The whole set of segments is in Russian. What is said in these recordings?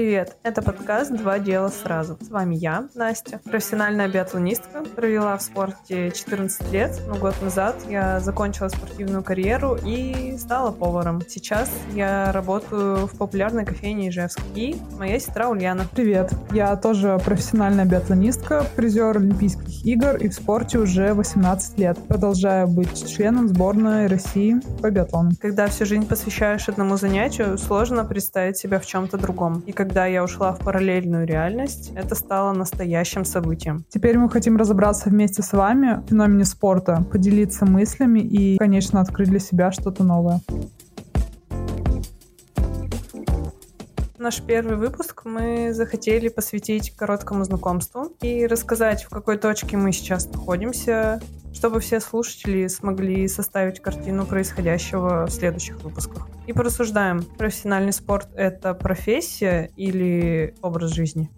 Привет! Это подкаст «Два дела сразу». С вами я, Настя, профессиональная биатлонистка. Провела в спорте 14 лет, но год назад я закончила спортивную карьеру и стала поваром. Сейчас я работаю в популярной кофейне Ижевск. И моя сестра Ульяна. Привет! Я тоже профессиональная биатлонистка, призер Олимпийских игр и в спорте уже 18 лет. Продолжаю быть членом сборной России по биатлону. Когда всю жизнь посвящаешь одному занятию, сложно представить себя в чем-то другом. И когда я ушла в параллельную реальность, это стало настоящим событием. Теперь мы хотим разобраться вместе с вами в феномене спорта, поделиться мыслями и, конечно, открыть для себя что-то новое. Наш первый выпуск мы захотели посвятить короткому знакомству и рассказать, в какой точке мы сейчас находимся, чтобы все слушатели смогли составить картину происходящего в следующих выпусках. И порассуждаем, профессиональный спорт — это профессия или образ жизни?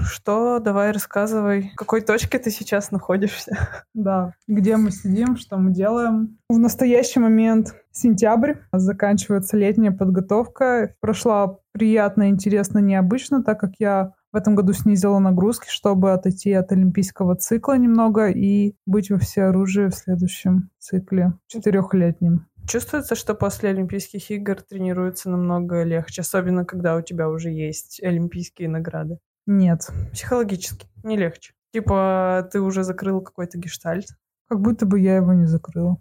Что? Давай рассказывай. В какой точке ты сейчас находишься? Да, где мы сидим, что мы делаем. В настоящий момент сентябрь, заканчивается летняя подготовка. Прошла приятно, интересно, необычно, так как я в этом году снизила нагрузки, чтобы отойти от олимпийского цикла немного и быть во всеоружии в следующем цикле четырехлетнем. Чувствуется, что после Олимпийских игр тренируется намного легче, особенно когда у тебя уже есть олимпийские награды. Нет. Психологически не легче. Типа ты уже закрыл какой-то гештальт. Как будто бы я его не закрыла.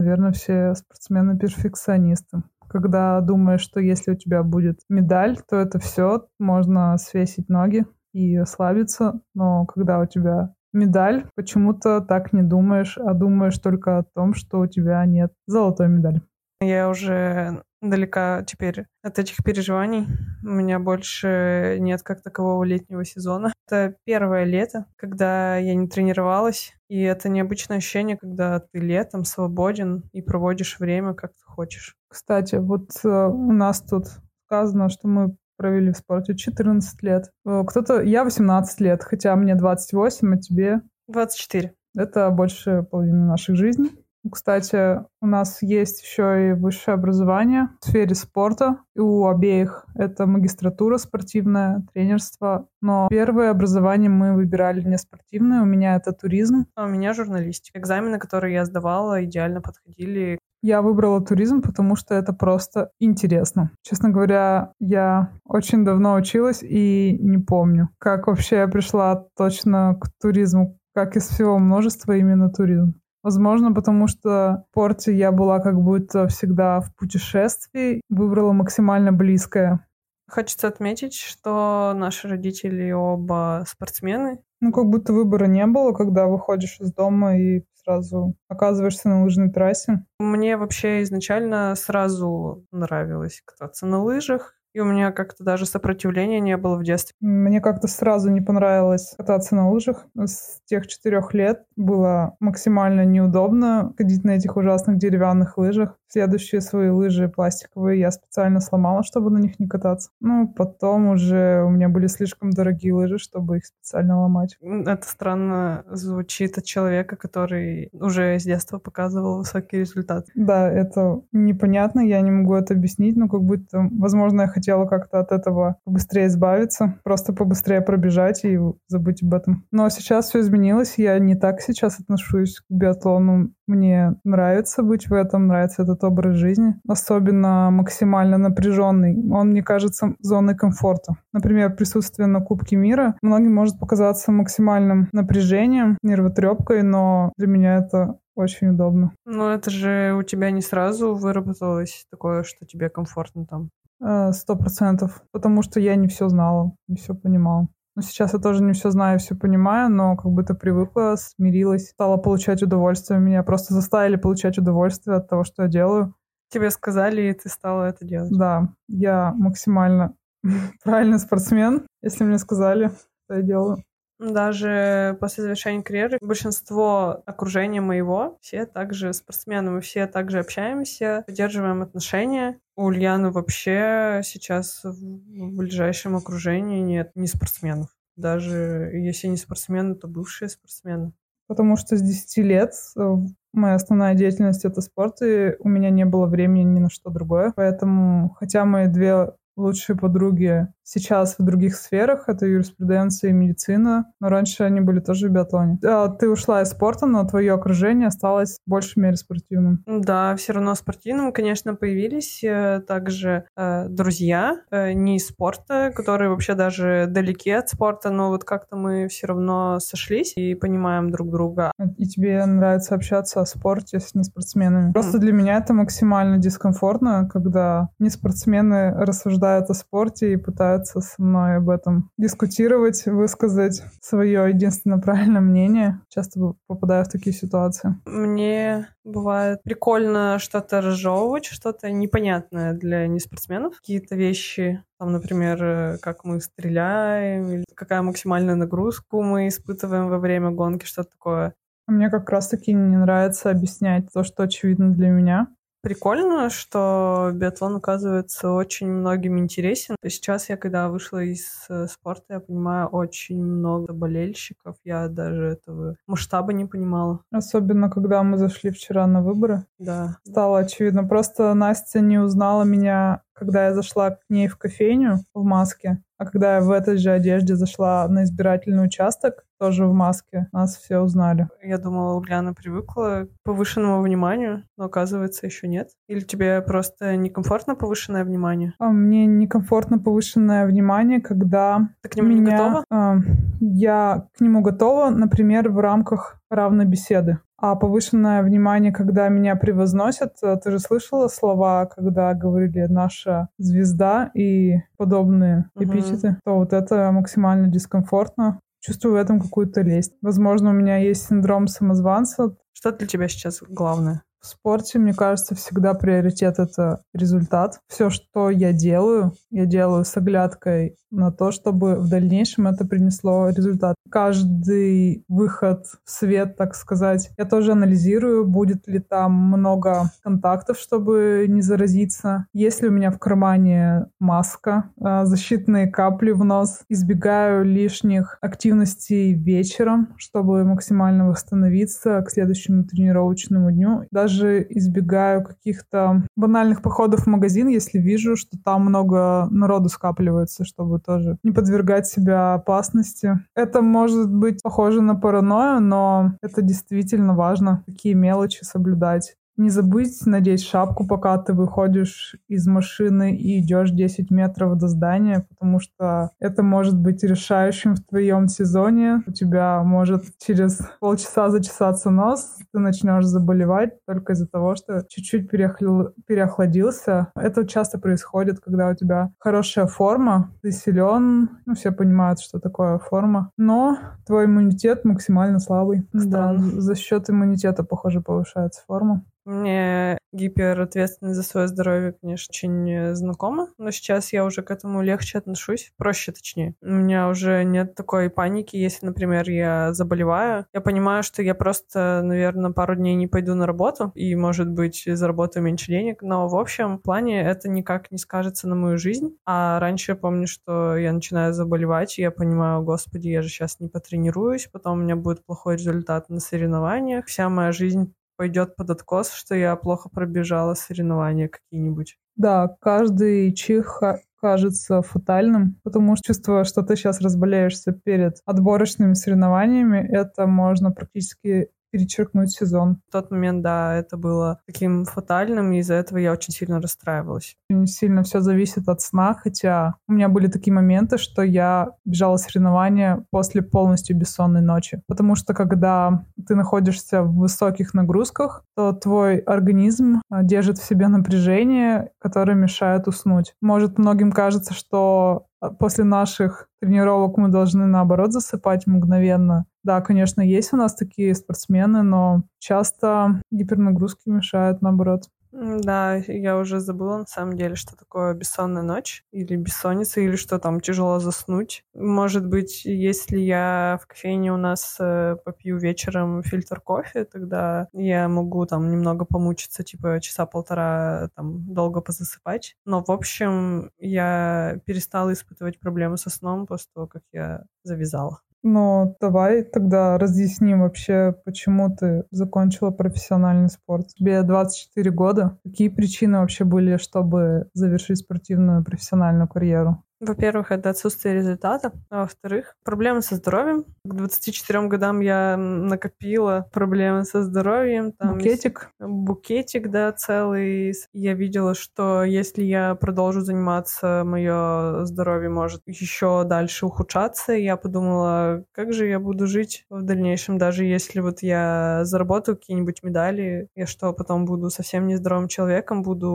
Наверное, все спортсмены перфекционисты. Когда думаешь, что если у тебя будет медаль, то это все, можно свесить ноги и расслабиться. Но когда у тебя медаль, почему-то так не думаешь, а думаешь только о том, что у тебя нет золотой медали. Я уже далека теперь от этих переживаний. У меня больше нет как такового летнего сезона. Это первое лето, когда я не тренировалась. И это необычное ощущение, когда ты летом свободен и проводишь время, как ты хочешь. Кстати, вот э, у нас тут сказано, что мы провели в спорте 14 лет. Э, кто-то... Я 18 лет, хотя мне 28, а тебе... 24. Это больше половины наших жизней. Кстати, у нас есть еще и высшее образование в сфере спорта. И у обеих это магистратура спортивная, тренерство. Но первое образование мы выбирали не спортивное. У меня это туризм. А у меня журналистика. Экзамены, которые я сдавала, идеально подходили. Я выбрала туризм, потому что это просто интересно. Честно говоря, я очень давно училась и не помню, как вообще я пришла точно к туризму, как из всего множества именно туризм. Возможно, потому что в порте я была как будто всегда в путешествии, выбрала максимально близкое. Хочется отметить, что наши родители оба спортсмены. Ну, как будто выбора не было, когда выходишь из дома и сразу оказываешься на лыжной трассе. Мне вообще изначально сразу нравилось кататься на лыжах. И у меня как-то даже сопротивления не было в детстве. Мне как-то сразу не понравилось кататься на лыжах. С тех четырех лет было максимально неудобно ходить на этих ужасных деревянных лыжах. Следующие свои лыжи пластиковые я специально сломала, чтобы на них не кататься. Ну, потом уже у меня были слишком дорогие лыжи, чтобы их специально ломать. Это странно звучит от человека, который уже с детства показывал высокие результаты. Да, это непонятно, я не могу это объяснить, но как будто, возможно, я хотела как-то от этого побыстрее избавиться, просто побыстрее пробежать и забыть об этом. Но сейчас все изменилось, я не так сейчас отношусь к биатлону. Мне нравится быть в этом, нравится этот образ жизни, особенно максимально напряженный. Он, мне кажется, зоной комфорта. Например, присутствие на Кубке мира многим может показаться максимальным напряжением, нервотрепкой, но для меня это очень удобно. Но это же у тебя не сразу выработалось такое, что тебе комфортно там. Э, сто процентов. Потому что я не все знала, не все понимала. Но сейчас я тоже не все знаю, все понимаю, но как будто привыкла, смирилась, стала получать удовольствие. Меня просто заставили получать удовольствие от того, что я делаю. Тебе сказали, и ты стала это делать. Да, я максимально правильный спортсмен, если мне сказали, что я делаю. Даже после завершения карьеры большинство окружения моего, все также спортсмены, мы все также общаемся, поддерживаем отношения. У Ульяны вообще сейчас в ближайшем окружении нет ни спортсменов. Даже если не спортсмены, то бывшие спортсмены. потому что с 10 лет э, моя основная деятельность это спорт, и у меня не было времени ни на что другое. Поэтому, хотя мои две лучшие подруги сейчас в других сферах, это юриспруденция и медицина, но раньше они были тоже в биатлоне. А, ты ушла из спорта, но твое окружение осталось в большей мере спортивным. Да, все равно спортивным, конечно, появились э, также э, друзья, э, не из спорта, которые вообще даже далеки от спорта, но вот как-то мы все равно сошлись и понимаем друг друга. И тебе нравится общаться о спорте с неспортсменами. Просто для меня это максимально дискомфортно, когда неспортсмены рассуждают о спорте и пытаются пытаются со мной об этом дискутировать, высказать свое единственно правильное мнение. Часто попадаю в такие ситуации. Мне бывает прикольно что-то разжевывать, что-то непонятное для неспортсменов. Какие-то вещи, там, например, э, как мы стреляем, или какая максимальная нагрузку мы испытываем во время гонки, что-то такое. Мне как раз-таки не нравится объяснять то, что очевидно для меня. Прикольно, что биатлон, оказывается, очень многим интересен. Сейчас я, когда вышла из э, спорта, я понимаю, очень много болельщиков. Я даже этого масштаба не понимала. Особенно, когда мы зашли вчера на выборы. Да. Стало очевидно. Просто Настя не узнала меня когда я зашла к ней в кофейню в маске, а когда я в этой же одежде зашла на избирательный участок, тоже в маске, нас все узнали. Я думала, Ульяна привыкла к повышенному вниманию, но оказывается еще нет. Или тебе просто некомфортно повышенное внимание? А мне некомфортно повышенное внимание, когда Ты к нему меня, не готова? А, я к нему готова, например, в рамках равной беседы. А повышенное внимание, когда меня превозносят, э, ты же слышала слова, когда говорили «наша звезда» и подобные угу. эпитеты, то вот это максимально дискомфортно. Чувствую в этом какую-то лесть. Возможно, у меня есть синдром самозванца. Что для тебя сейчас главное? В спорте, мне кажется, всегда приоритет — это результат. Все, что я делаю, я делаю с оглядкой на то, чтобы в дальнейшем это принесло результат. Каждый выход в свет, так сказать, я тоже анализирую, будет ли там много контактов, чтобы не заразиться. Есть ли у меня в кармане маска, а, защитные капли в нос. Избегаю лишних активностей вечером, чтобы максимально восстановиться к следующему тренировочному дню. Даже избегаю каких-то банальных походов в магазин, если вижу, что там много народу скапливается, чтобы тоже не подвергать себя опасности. Это может быть похоже на паранойю, но это действительно важно, какие мелочи соблюдать. Не забудь надеть шапку, пока ты выходишь из машины и идешь 10 метров до здания, потому что это может быть решающим в твоем сезоне. У тебя может через полчаса зачесаться нос, ты начнешь заболевать только из-за того, что чуть-чуть переохл... переохладился. Это часто происходит, когда у тебя хорошая форма, ты силен, ну, все понимают, что такое форма, но твой иммунитет максимально слабый. Да, за счет иммунитета, похоже, повышается форма. Мне гиперответственность за свое здоровье, конечно, очень знакома, но сейчас я уже к этому легче отношусь, проще точнее. У меня уже нет такой паники, если, например, я заболеваю. Я понимаю, что я просто, наверное, пару дней не пойду на работу и, может быть, заработаю меньше денег, но в общем плане это никак не скажется на мою жизнь. А раньше я помню, что я начинаю заболевать, и я понимаю, господи, я же сейчас не потренируюсь, потом у меня будет плохой результат на соревнованиях, вся моя жизнь пойдет под откос, что я плохо пробежала соревнования какие-нибудь. Да, каждый чих кажется фатальным, потому что чувство, что ты сейчас разболеешься перед отборочными соревнованиями, это можно практически перечеркнуть сезон. В тот момент, да, это было таким фатальным, и из-за этого я очень сильно расстраивалась. Очень сильно все зависит от сна, хотя у меня были такие моменты, что я бежала соревнования после полностью бессонной ночи. Потому что когда ты находишься в высоких нагрузках, то твой организм а, держит в себе напряжение, которое мешает уснуть. Может, многим кажется, что после наших тренировок мы должны, наоборот, засыпать мгновенно. Да, конечно, есть у нас такие спортсмены, но часто гипернагрузки мешают, наоборот. Да, я уже забыла на самом деле, что такое бессонная ночь или бессонница, или что там тяжело заснуть. Может быть, если я в кофейне у нас э, попью вечером фильтр кофе, тогда я могу там немного помучиться, типа часа полтора там долго позасыпать. Но, в общем, я перестала испытывать проблемы со сном после того, как я завязала. Но давай тогда разъясним вообще, почему ты закончила профессиональный спорт. Тебе 24 года. Какие причины вообще были, чтобы завершить спортивную профессиональную карьеру? Во-первых, это отсутствие результата. А во-вторых, проблемы со здоровьем. К 24 годам я накопила проблемы со здоровьем. Там букетик? Букетик, да, целый. Я видела, что если я продолжу заниматься, мое здоровье может еще дальше ухудшаться. Я подумала, как же я буду жить в дальнейшем, даже если вот я заработаю какие-нибудь медали, я что, потом буду совсем нездоровым человеком, буду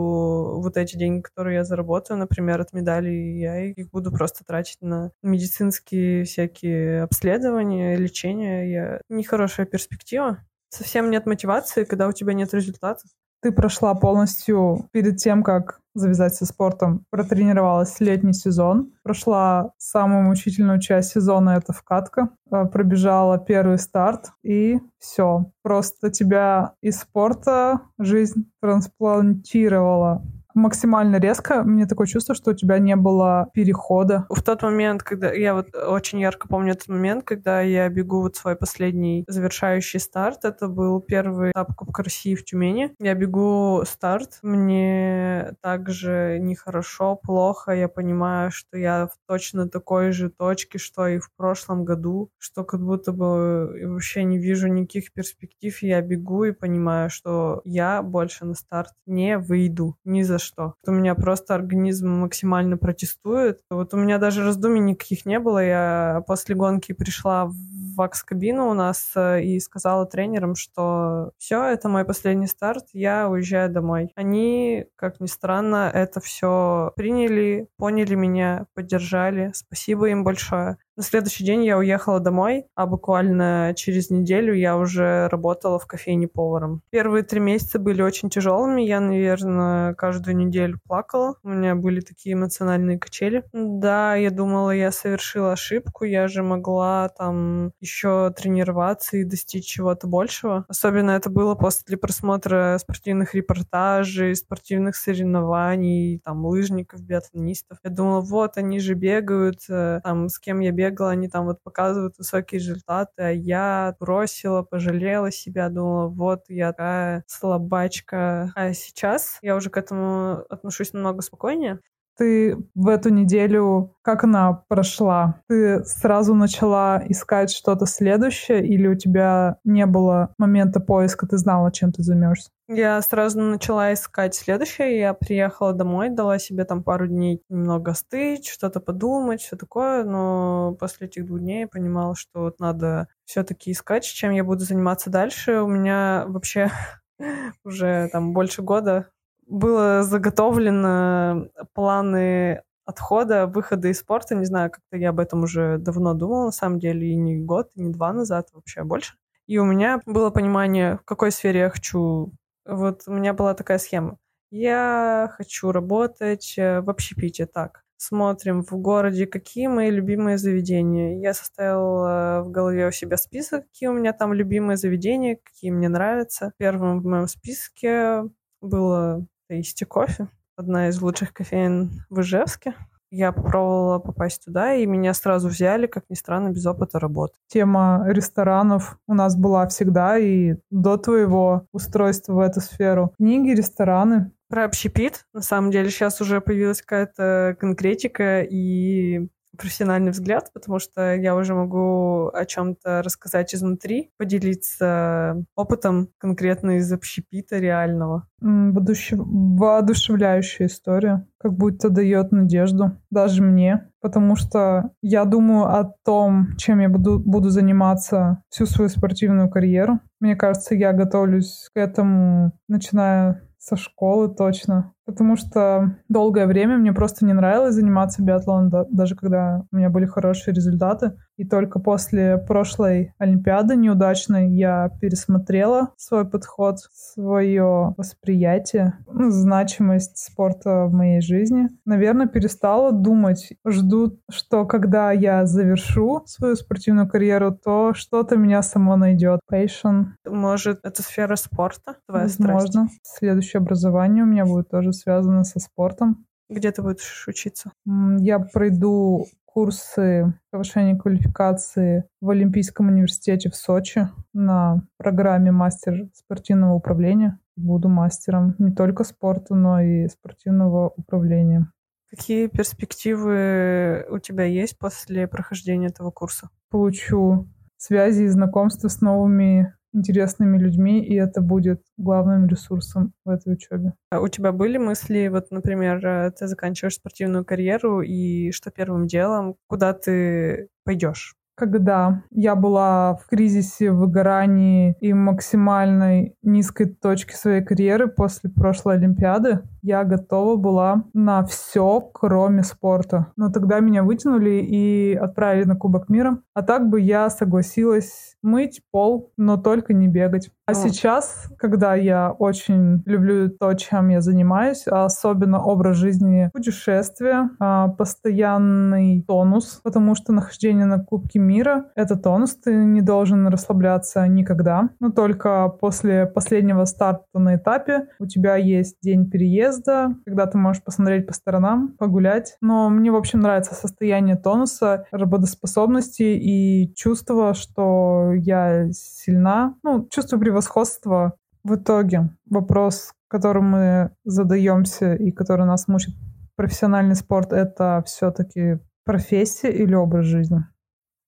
вот эти деньги, которые я заработаю, например, от медалей, я их буду просто тратить на медицинские всякие обследования, лечение. Я... Нехорошая перспектива. Совсем нет мотивации, когда у тебя нет результатов. Ты прошла полностью перед тем, как завязать со спортом, протренировалась летний сезон, прошла самую мучительную часть сезона, это вкатка, э, пробежала первый старт, и все. Просто тебя из спорта жизнь трансплантировала максимально резко. Мне такое чувство, что у тебя не было перехода. В тот момент, когда я вот очень ярко помню этот момент, когда я бегу вот свой последний завершающий старт, это был первый этап Кубка России в Тюмени. Я бегу старт, мне также нехорошо, плохо, я понимаю, что я в точно такой же точке, что и в прошлом году, что как будто бы вообще не вижу никаких перспектив, я бегу и понимаю, что я больше на старт не выйду ни за что. У меня просто организм максимально протестует. Вот у меня даже раздумий никаких не было. Я после гонки пришла в вакс-кабину у нас э, и сказала тренерам, что все, это мой последний старт, я уезжаю домой. Они, как ни странно, это все приняли, поняли меня, поддержали. Спасибо им большое. На следующий день я уехала домой, а буквально через неделю я уже работала в кофейне поваром. Первые три месяца были очень тяжелыми. Я, наверное, каждую неделю плакала. У меня были такие эмоциональные качели. Да, я думала, я совершила ошибку. Я же могла там еще тренироваться и достичь чего-то большего. Особенно это было после просмотра спортивных репортажей, спортивных соревнований, там, лыжников, биатлонистов. Я думала, вот, они же бегают, э, там, с кем я бегаю бегала, они там вот показывают высокие результаты, а я бросила, пожалела себя, думала, вот я такая слабачка. А сейчас я уже к этому отношусь намного спокойнее. Ты в эту неделю, как она прошла? Ты сразу начала искать что-то следующее или у тебя не было момента поиска, ты знала, чем ты займешься? Я сразу начала искать следующее. Я приехала домой, дала себе там пару дней немного остыть, что-то подумать, все такое. Но после этих двух дней я понимала, что вот надо все-таки искать, чем я буду заниматься дальше. У меня вообще уже там больше года было заготовлено планы отхода, выхода из спорта. Не знаю, как-то я об этом уже давно думала, на самом деле, и не год, и не два назад, вообще больше. И у меня было понимание, в какой сфере я хочу. Вот у меня была такая схема. Я хочу работать э, в общепите, так. Смотрим в городе, какие мои любимые заведения. Я составила в голове у себя список, какие у меня там любимые заведения, какие мне нравятся. Первым в моем списке было Tasty кофе, одна из лучших кофеин в Ижевске. Я попробовала попасть туда, и меня сразу взяли, как ни странно, без опыта работы. Тема ресторанов у нас была всегда и до твоего устройства в эту сферу. Книги, рестораны. Про общепит. На самом деле сейчас уже появилась какая-то конкретика, и профессиональный взгляд, потому что я уже могу о чем-то рассказать изнутри, поделиться опытом конкретно из общепита реального. Воодушев... Воодушевляющая история, как будто дает надежду даже мне, потому что я думаю о том, чем я буду, буду заниматься всю свою спортивную карьеру. Мне кажется, я готовлюсь к этому, начиная со школы точно. Потому что долгое время мне просто не нравилось заниматься биатлоном, да, даже когда у меня были хорошие результаты. И только после прошлой Олимпиады неудачной я пересмотрела свой подход, свое восприятие, ну, значимость спорта в моей жизни. Наверное, перестала думать, жду, что когда я завершу свою спортивную карьеру, то что-то меня само найдет. Passion. Может, это сфера спорта? Твоя Возможно. Страсть? Следующее образование у меня будет тоже связано со спортом. Где ты будешь учиться? Я пройду курсы повышения квалификации в Олимпийском университете в Сочи на программе мастер спортивного управления. Буду мастером не только спорта, но и спортивного управления. Какие перспективы у тебя есть после прохождения этого курса? Получу связи и знакомства с новыми интересными людьми, и это будет главным ресурсом в этой учебе. А у тебя были мысли, вот, например, э, ты заканчиваешь спортивную карьеру, и что первым делом, куда ты пойдешь? Когда я была в кризисе, в выгорании и максимальной низкой точке своей карьеры после прошлой Олимпиады, я готова была на все, кроме спорта. Но тогда меня вытянули и отправили на Кубок мира. А так бы я согласилась мыть пол, но только не бегать. А О. сейчас, когда я очень люблю то, чем я занимаюсь, а особенно образ жизни, путешествия, а, постоянный тонус, потому что нахождение на Кубке мира — это тонус, ты не должен расслабляться никогда. Но только после последнего старта на этапе у тебя есть день переезда, когда ты можешь посмотреть по сторонам, погулять. Но мне, в общем, нравится состояние тонуса, работоспособности и чувство, что я сильна. Ну, чувство превосходства. В итоге вопрос, который мы задаемся и который нас мучит профессиональный спорт, это все-таки профессия или образ жизни?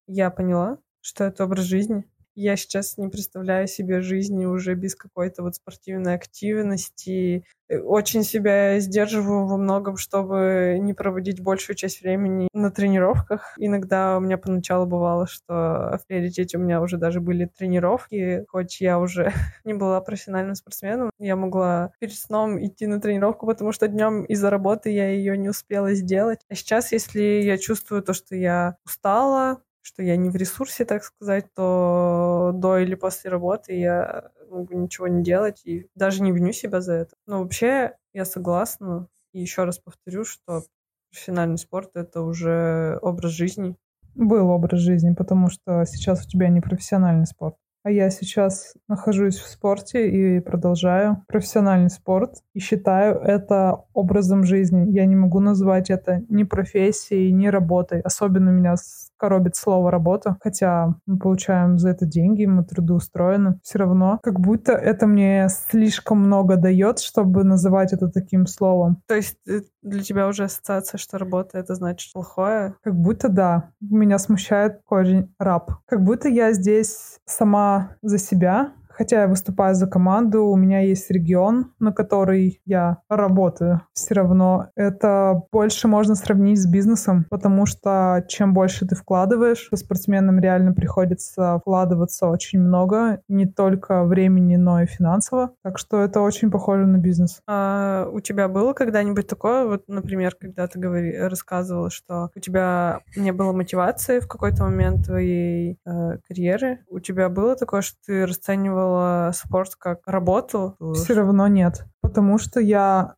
Я поняла, что это образ жизни. Я сейчас не представляю себе жизни уже без какой-то вот спортивной активности. Э, очень себя сдерживаю во многом, чтобы не проводить большую часть времени на тренировках. Иногда у меня поначалу бывало, что в приоритете у меня уже даже были тренировки, хоть я уже не была профессиональным спортсменом. Я могла перед сном идти на тренировку, потому что днем из-за работы я ее не успела сделать. А сейчас, если я чувствую то, что я устала, что я не в ресурсе, так сказать, то до или после работы я могу ничего не делать и даже не виню себя за это. Но вообще я согласна. И еще раз повторю, что профессиональный спорт — это уже образ жизни. Был образ жизни, потому что сейчас у тебя не профессиональный спорт. А я сейчас нахожусь в спорте и продолжаю профессиональный спорт. И считаю это образом жизни. Я не могу назвать это ни профессией, ни работой. Особенно меня коробит слово работа, хотя мы получаем за это деньги, мы трудоустроены. Все равно, как будто это мне слишком много дает, чтобы называть это таким словом. То есть э, для тебя уже ассоциация, что работа это значит плохое? Как будто да. Меня смущает корень раб. Как будто я здесь сама за себя, Хотя я выступаю за команду, у меня есть регион, на который я работаю. Все равно это больше можно сравнить с бизнесом, потому что чем больше ты вкладываешь, спортсменам реально приходится вкладываться очень много, не только времени, но и финансово. Так что это очень похоже на бизнес. А у тебя было когда-нибудь такое, вот, например, когда ты говори, рассказывала, что у тебя не было мотивации в какой-то момент твоей э, карьеры? У тебя было такое, что ты расценивал рассматривала спорт как работу? Все равно нет. Потому что я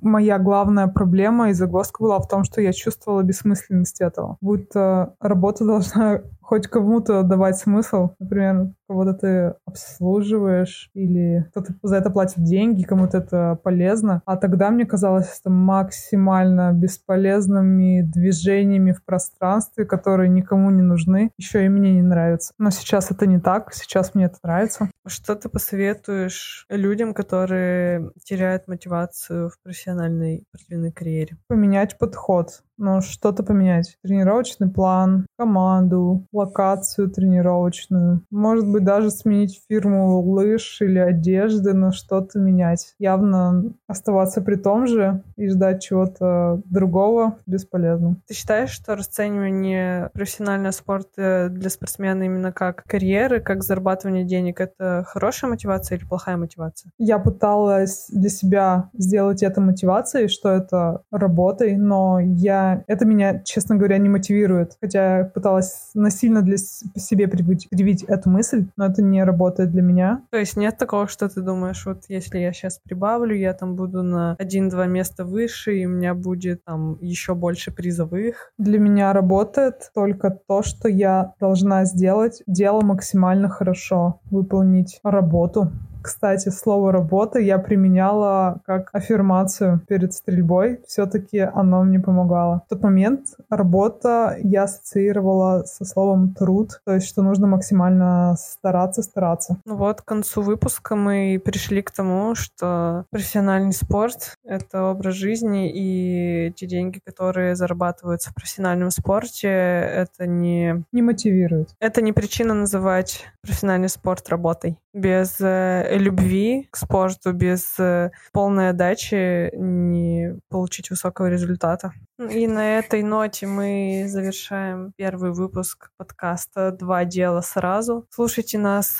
моя главная проблема и загвоздка была в том, что я чувствовала бессмысленность этого. Будто работа должна хоть кому-то давать смысл. Например, кого-то ты обслуживаешь или кто-то за это платит деньги, кому-то это полезно. А тогда мне казалось это максимально бесполезными движениями в пространстве, которые никому не нужны, еще и мне не нравятся. Но сейчас это не так, сейчас мне это нравится. Что ты посоветуешь людям, которые теряют мотивацию в профессиональной спортивной карьере? Поменять подход ну, что-то поменять. Тренировочный план, команду, локацию тренировочную. Может быть, даже сменить фирму лыж или одежды, но что-то менять. Явно оставаться при том же и ждать чего-то другого бесполезно. Ты считаешь, что расценивание профессионального спорта для спортсмена именно как карьеры, как зарабатывание денег, это хорошая мотивация или плохая мотивация? Я пыталась для себя сделать это мотивацией, что это работой, но я это меня, честно говоря, не мотивирует. Хотя я пыталась насильно для себе привить, привить эту мысль, но это не работает для меня. То есть нет такого, что ты думаешь, вот если я сейчас прибавлю, я там буду на один-два места выше, и у меня будет там еще больше призовых? Для меня работает только то, что я должна сделать дело максимально хорошо, выполнить работу Кстати, слово «работа» я применяла как аффирмацию перед стрельбой. Все-таки оно мне помогало. В тот момент работа я ассоциировала со словом «труд», то есть что нужно максимально стараться, стараться. Ну вот, к концу выпуска мы пришли к тому, что профессиональный спорт — это образ жизни, и те деньги, которые зарабатываются в профессиональном спорте, это не... Не мотивирует. Это не причина называть профессиональный спорт работой. Без э, любви к спорту, без э, полной отдачи не получить высокого результата. И на этой ноте мы завершаем первый выпуск подкаста «Два дела сразу». Слушайте нас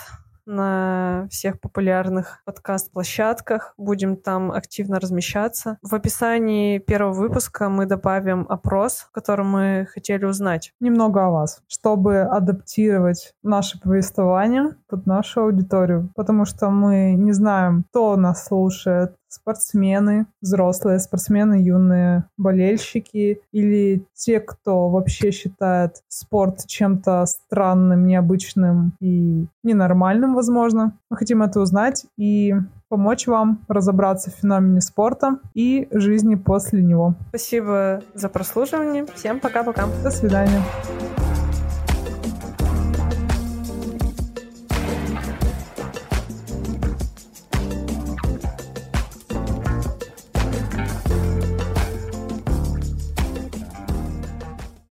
на всех популярных подкаст-площадках. Будем там активно размещаться. В описании первого выпуска мы добавим опрос, в котором мы хотели узнать. Немного о вас, чтобы адаптировать наше повествование под нашу аудиторию, потому что мы не знаем, кто нас слушает, спортсмены, взрослые спортсмены, юные болельщики или те, кто вообще считает спорт чем-то странным, необычным и ненормальным, возможно. Мы хотим это узнать и помочь вам разобраться в феномене спорта и жизни после него. Спасибо за прослушивание. Всем пока-пока. До свидания.